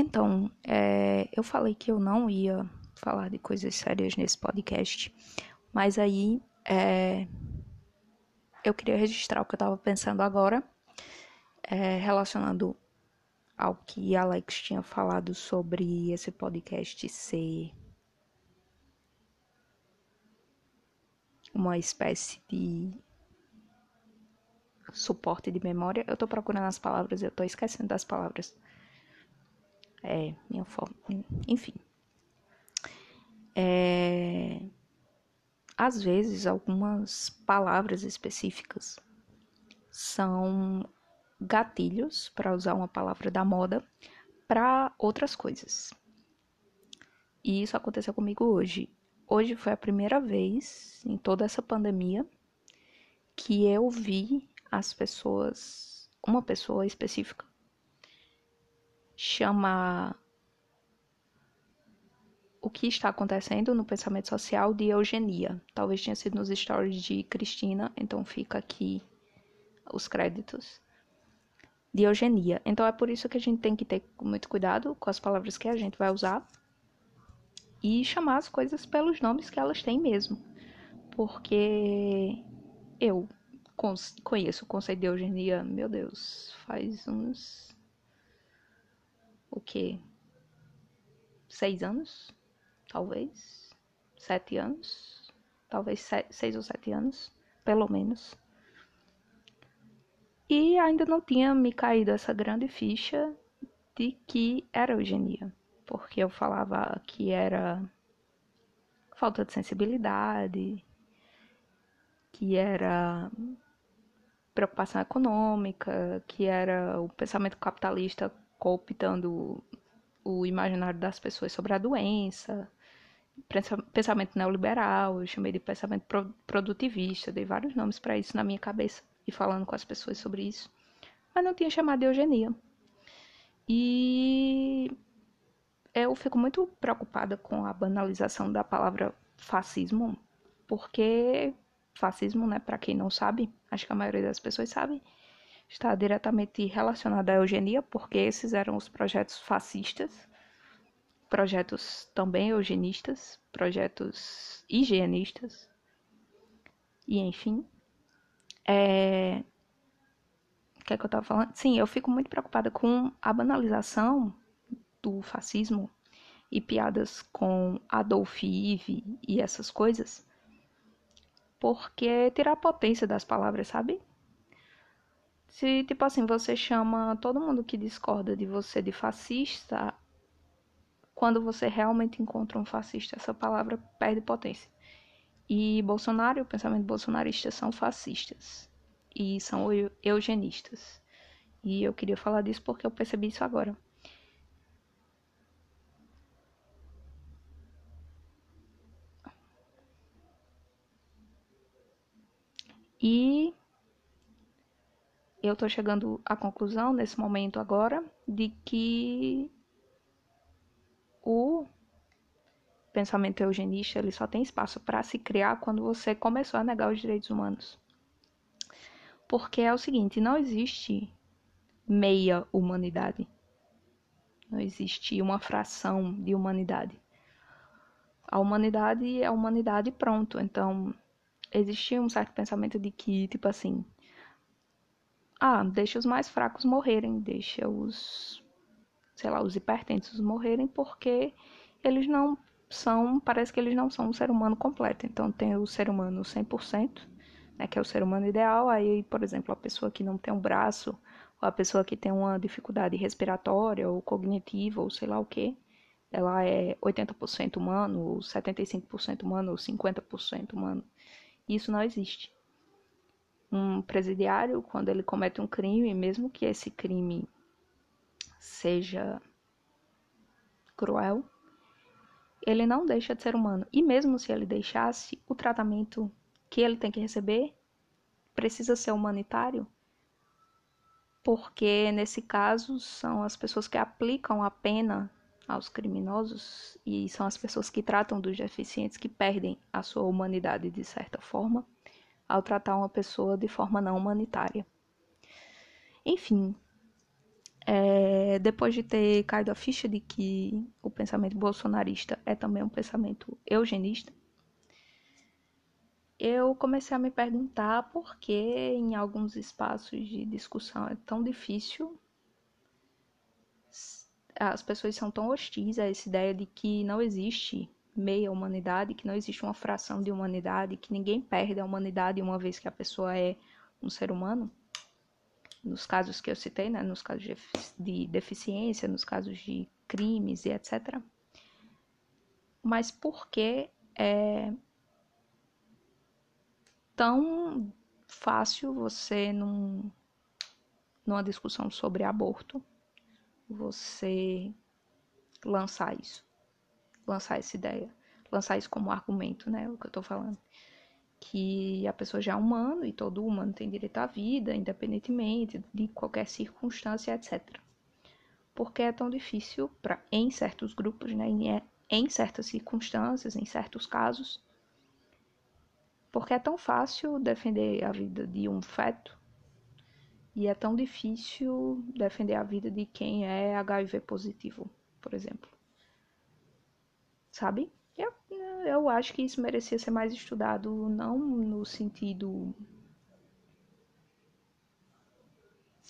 Então, é, eu falei que eu não ia falar de coisas sérias nesse podcast, mas aí é, eu queria registrar o que eu estava pensando agora, é, relacionando ao que Alex tinha falado sobre esse podcast ser uma espécie de suporte de memória. Eu tô procurando as palavras, eu tô esquecendo das palavras. É, minha forma. Enfim. É, às vezes, algumas palavras específicas são gatilhos, para usar uma palavra da moda, para outras coisas. E isso aconteceu comigo hoje. Hoje foi a primeira vez em toda essa pandemia que eu vi as pessoas, uma pessoa específica, chamar o que está acontecendo no pensamento social de eugenia. Talvez tenha sido nos stories de Cristina, então fica aqui os créditos de eugenia. Então é por isso que a gente tem que ter muito cuidado com as palavras que a gente vai usar e chamar as coisas pelos nomes que elas têm mesmo. Porque eu conheço o conceito de eugenia, meu Deus, faz uns. O quê? Seis anos? Talvez? Sete anos? Talvez seis ou sete anos, pelo menos. E ainda não tinha me caído essa grande ficha de que era eugenia, porque eu falava que era falta de sensibilidade, que era preocupação econômica, que era o pensamento capitalista cooptando o imaginário das pessoas sobre a doença, pensamento neoliberal, eu chamei de pensamento produtivista, dei vários nomes para isso na minha cabeça e falando com as pessoas sobre isso, mas não tinha chamado de eugenia. E eu fico muito preocupada com a banalização da palavra fascismo, porque fascismo, né, para quem não sabe, acho que a maioria das pessoas sabe, está diretamente relacionado à eugenia, porque esses eram os projetos fascistas, projetos também eugenistas, projetos higienistas, e enfim, é... O que é que eu tava falando? Sim, eu fico muito preocupada com a banalização do fascismo e piadas com Adolf Hitler e essas coisas, porque tirar a potência das palavras, sabe? Se, tipo assim, você chama todo mundo que discorda de você de fascista, quando você realmente encontra um fascista, essa palavra perde potência. E Bolsonaro o pensamento bolsonarista são fascistas e são eugenistas. E eu queria falar disso porque eu percebi isso agora. E eu estou chegando à conclusão nesse momento agora de que o pensamento eugenista ele só tem espaço para se criar quando você começou a negar os direitos humanos. Porque é o seguinte, não existe meia humanidade. Não existe uma fração de humanidade. A humanidade é a humanidade pronto. Então, existia um certo pensamento de que, tipo assim, ah, deixa os mais fracos morrerem, deixa os, sei lá, os hipertensos morrerem, porque eles não são, parece que eles não são um ser humano completo. Então tem o ser humano 100%, né, que é o ser humano ideal, aí, por exemplo, a pessoa que não tem um braço, ou a pessoa que tem uma dificuldade respiratória ou cognitiva, ou sei lá o que, ela é 80% humano, ou 75% humano, ou 50% humano. Isso não existe. Um presidiário, quando ele comete um crime, mesmo que esse crime seja cruel, ele não deixa de ser humano. E mesmo se ele deixasse, o tratamento que ele tem que receber precisa ser humanitário, porque nesse caso são as pessoas que aplicam a pena aos criminosos e são as pessoas que tratam dos deficientes que perdem a sua humanidade de certa forma ao tratar uma pessoa de forma não humanitária. Enfim, é, depois de ter caído a ficha de que o pensamento bolsonarista é também um pensamento eugenista, eu comecei a me perguntar por que em alguns espaços de discussão é tão difícil, as pessoas são tão hostis a essa ideia de que não existe meia humanidade, que não existe uma fração de humanidade, que ninguém perde a humanidade uma vez que a pessoa é um ser humano. Nos casos que eu citei, né, nos casos de deficiência, nos casos de crimes e etc. Mas por que é, tão fácil você, num, numa discussão sobre aborto, você lançar isso, lançar essa ideia, lançar isso como argumento, né? O que eu tô falando. Que a pessoa já é humano e todo humano tem direito à vida, independentemente de qualquer circunstância, etc. Porque é tão difícil para em certos grupos, né? Em, certas circunstâncias, em certos casos, porque é tão fácil defender a vida de um feto e é tão difícil defender a vida de quem é HIV positivo, por exemplo. Sabe? Eu, eu acho que isso merecia ser mais estudado, não no sentido.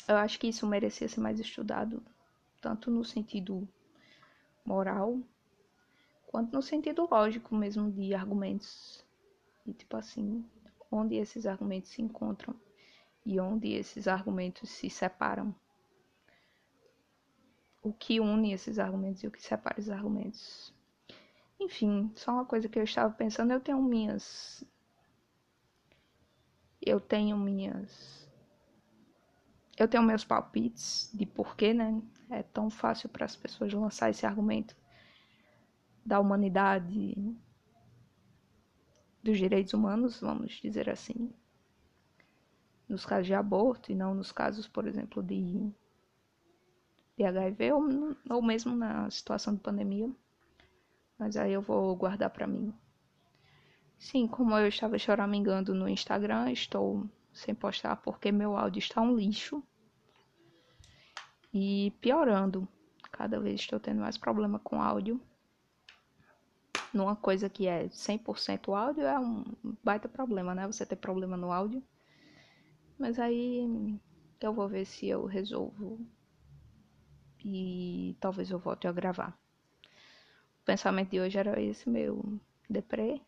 Eu acho que isso merecia ser mais estudado, tanto no sentido moral, quanto no sentido lógico mesmo de argumentos e tipo assim, onde esses argumentos se encontram e onde esses argumentos se separam. O que une esses argumentos e o que separa esses argumentos. Enfim, só uma coisa que eu estava pensando, eu tenho minhas eu tenho minhas eu tenho meus palpites de porquê, né? É tão fácil para as pessoas lançar esse argumento da humanidade dos direitos humanos, vamos dizer assim, nos casos de aborto e não nos casos, por exemplo, de, de HIV ou, ou mesmo na situação de pandemia. Mas aí eu vou guardar para mim. Sim, como eu estava choramingando no Instagram, estou sem postar porque meu áudio está um lixo. E piorando. Cada vez estou tendo mais problema com áudio numa coisa que é 100% áudio é um baita problema, né? Você ter problema no áudio. Mas aí eu vou ver se eu resolvo e talvez eu volte a gravar. Pensamento de hoje era esse meu deprê,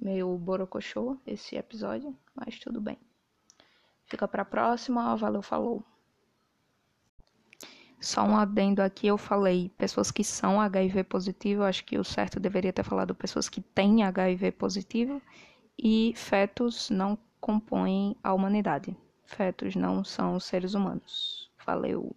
meu borocochô, esse episódio, mas tudo bem. Fica pra próxima, valeu, falou. Só um adendo aqui, eu falei pessoas que são HIV positivo, acho que o certo deveria ter falado pessoas que têm HIV positivo e fetos não compõem a humanidade. Fetos não são seres humanos. Valeu.